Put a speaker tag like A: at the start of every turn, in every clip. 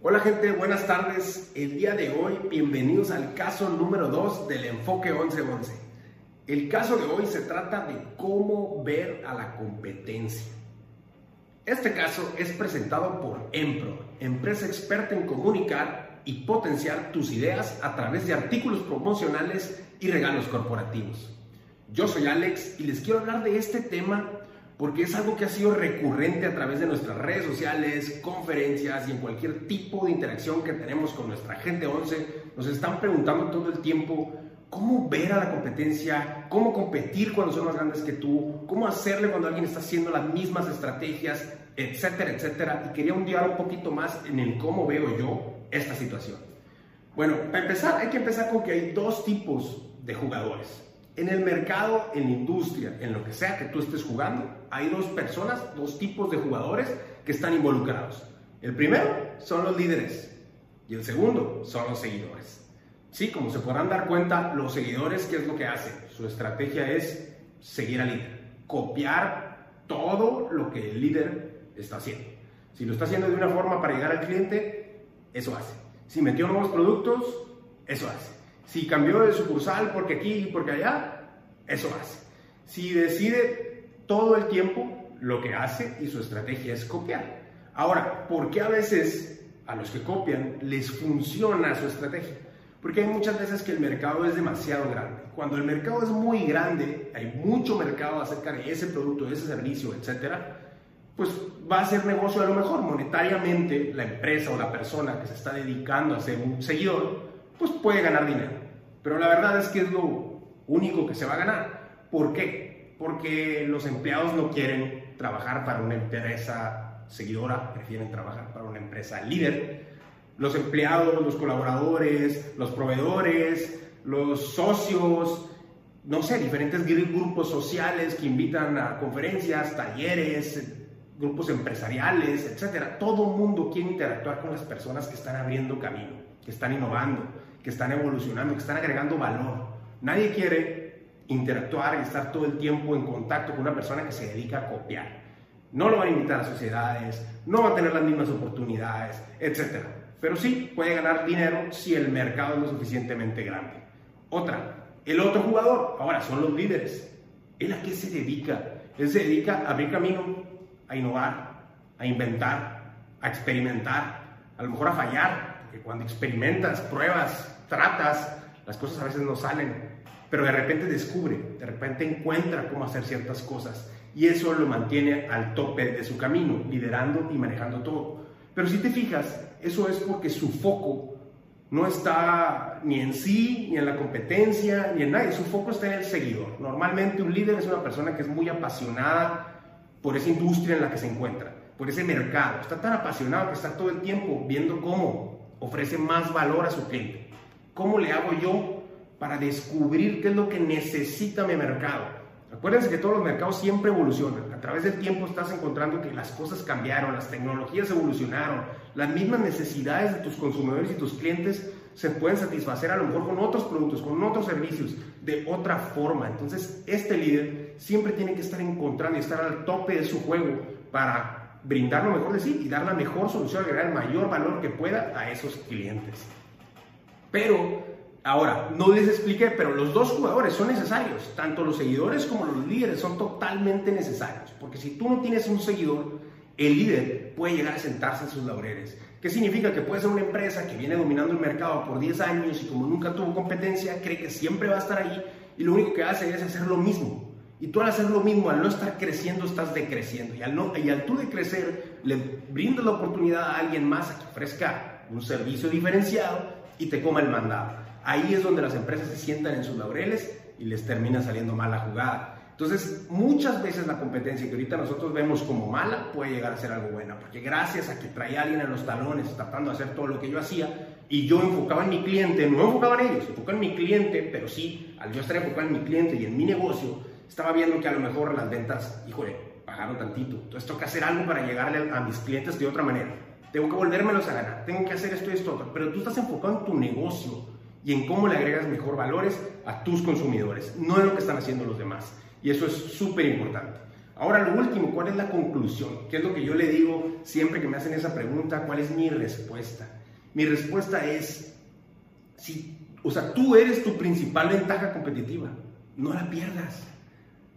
A: Hola gente, buenas tardes. El día de hoy, bienvenidos al caso número 2 del enfoque 1111. El caso de hoy se trata de cómo ver a la competencia. Este caso es presentado por Empro, empresa experta en comunicar y potenciar tus ideas a través de artículos promocionales y regalos corporativos. Yo soy Alex y les quiero hablar de este tema porque es algo que ha sido recurrente a través de nuestras redes sociales, conferencias y en cualquier tipo de interacción que tenemos con nuestra gente 11. Nos están preguntando todo el tiempo cómo ver a la competencia, cómo competir cuando son más grandes que tú, cómo hacerle cuando alguien está haciendo las mismas estrategias, etcétera, etcétera. Y quería hundiar un poquito más en el cómo veo yo esta situación. Bueno, para empezar, hay que empezar con que hay dos tipos de jugadores. En el mercado, en la industria, en lo que sea que tú estés jugando, hay dos personas, dos tipos de jugadores que están involucrados. El primero son los líderes y el segundo son los seguidores. Sí, como se podrán dar cuenta, los seguidores, ¿qué es lo que hacen? Su estrategia es seguir al líder, copiar todo lo que el líder está haciendo. Si lo está haciendo de una forma para llegar al cliente, eso hace. Si metió nuevos productos, eso hace. Si cambió de sucursal porque aquí y porque allá, eso hace. Si decide todo el tiempo, lo que hace y su estrategia es copiar. Ahora, ¿por qué a veces a los que copian les funciona su estrategia? Porque hay muchas veces que el mercado es demasiado grande. Cuando el mercado es muy grande, hay mucho mercado acerca de ese producto, de ese servicio, etcétera, pues va a ser negocio a lo mejor monetariamente la empresa o la persona que se está dedicando a ser un seguidor pues puede ganar dinero. Pero la verdad es que es lo único que se va a ganar. ¿Por qué? Porque los empleados no quieren trabajar para una empresa seguidora, prefieren trabajar para una empresa líder. Los empleados, los colaboradores, los proveedores, los socios, no sé, diferentes grupos sociales que invitan a conferencias, talleres, grupos empresariales, etcétera. Todo mundo quiere interactuar con las personas que están abriendo camino, que están innovando, que están evolucionando, que están agregando valor. Nadie quiere interactuar y estar todo el tiempo en contacto con una persona que se dedica a copiar. No lo van a invitar a sociedades, no va a tener las mismas oportunidades, etc. Pero sí puede ganar dinero si el mercado es lo suficientemente grande. Otra, el otro jugador, ahora son los líderes. ¿Él a qué se dedica? Él se dedica a abrir camino, a innovar, a inventar, a experimentar, a lo mejor a fallar, que cuando experimentas, pruebas, tratas, las cosas a veces no salen, pero de repente descubre, de repente encuentra cómo hacer ciertas cosas y eso lo mantiene al tope de su camino, liderando y manejando todo. Pero si te fijas, eso es porque su foco no está ni en sí, ni en la competencia, ni en nadie, su foco está en el seguidor. Normalmente un líder es una persona que es muy apasionada por esa industria en la que se encuentra, por ese mercado. Está tan apasionado que está todo el tiempo viendo cómo ofrece más valor a su cliente. ¿Cómo le hago yo para descubrir qué es lo que necesita mi mercado? Acuérdense que todos los mercados siempre evolucionan. A través del tiempo estás encontrando que las cosas cambiaron, las tecnologías evolucionaron, las mismas necesidades de tus consumidores y tus clientes se pueden satisfacer a lo mejor con otros productos, con otros servicios, de otra forma. Entonces, este líder siempre tiene que estar encontrando y estar al tope de su juego para brindar lo mejor de sí y dar la mejor solución, agregar el mayor valor que pueda a esos clientes. Pero, ahora, no les expliqué, pero los dos jugadores son necesarios, tanto los seguidores como los líderes son totalmente necesarios, porque si tú no tienes un seguidor, el líder puede llegar a sentarse en sus laureles. ¿Qué significa? Que puede ser una empresa que viene dominando el mercado por 10 años y como nunca tuvo competencia, cree que siempre va a estar ahí y lo único que hace es hacer lo mismo y tú al hacer lo mismo, al no estar creciendo, estás decreciendo. Y al, no, y al tú decrecer, le brindas la oportunidad a alguien más a que ofrezca un servicio diferenciado y te coma el mandado. Ahí es donde las empresas se sientan en sus laureles y les termina saliendo mal la jugada. Entonces, muchas veces la competencia que ahorita nosotros vemos como mala puede llegar a ser algo buena, porque gracias a que traía a alguien en los talones tratando de hacer todo lo que yo hacía y yo enfocaba en mi cliente, no enfocaba en ellos, enfocaba en mi cliente, pero sí, al yo estar enfocado en mi cliente y en mi negocio, estaba viendo que a lo mejor las ventas, híjole, pagaron tantito. Entonces tengo que hacer algo para llegarle a mis clientes de otra manera. Tengo que volvérmelos a ganar. Tengo que hacer esto y esto otro. Pero tú estás enfocado en tu negocio y en cómo le agregas mejor valores a tus consumidores, no en lo que están haciendo los demás. Y eso es súper importante. Ahora lo último, ¿cuál es la conclusión? ¿Qué es lo que yo le digo siempre que me hacen esa pregunta? ¿Cuál es mi respuesta? Mi respuesta es, si, o sea, tú eres tu principal ventaja competitiva, no la pierdas.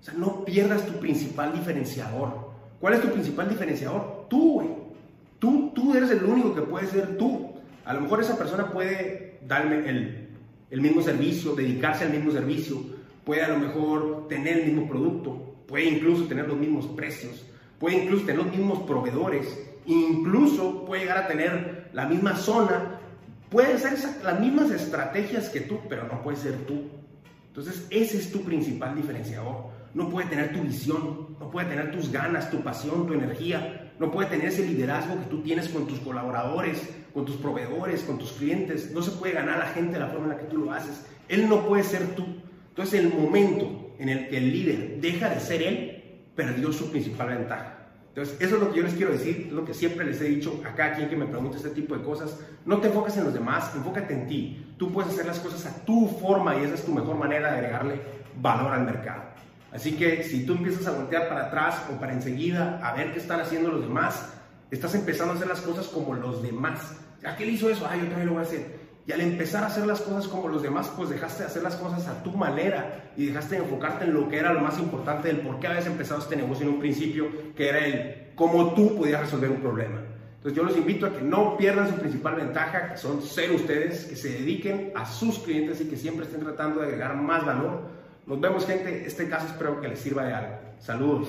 A: O sea, no pierdas tu principal diferenciador. ¿Cuál es tu principal diferenciador? Tú, güey. Tú, tú eres el único que puede ser tú. A lo mejor esa persona puede darme el, el mismo servicio, dedicarse al mismo servicio, puede a lo mejor tener el mismo producto, puede incluso tener los mismos precios, puede incluso tener los mismos proveedores, incluso puede llegar a tener la misma zona, puede ser las mismas estrategias que tú, pero no puede ser tú. Entonces, ese es tu principal diferenciador. No puede tener tu visión, no puede tener tus ganas, tu pasión, tu energía, no puede tener ese liderazgo que tú tienes con tus colaboradores, con tus proveedores, con tus clientes. No se puede ganar a la gente de la forma en la que tú lo haces. Él no puede ser tú. Entonces, el momento en el que el líder deja de ser él, perdió su principal ventaja. Entonces, eso es lo que yo les quiero decir, lo que siempre les he dicho a cada quien que me pregunte este tipo de cosas. No te enfoques en los demás, enfócate en ti. Tú puedes hacer las cosas a tu forma y esa es tu mejor manera de agregarle valor al mercado. Así que si tú empiezas a voltear para atrás o para enseguida a ver qué están haciendo los demás, estás empezando a hacer las cosas como los demás. ¿A qué él hizo eso? Ah, yo también lo voy a hacer. Y al empezar a hacer las cosas como los demás, pues dejaste de hacer las cosas a tu manera y dejaste de enfocarte en lo que era lo más importante del por qué habías empezado este negocio en un principio, que era el cómo tú podías resolver un problema. Entonces yo los invito a que no pierdan su principal ventaja, que son ser ustedes, que se dediquen a sus clientes y que siempre estén tratando de agregar más valor. Nos vemos gente, este caso espero que les sirva de algo. Saludos.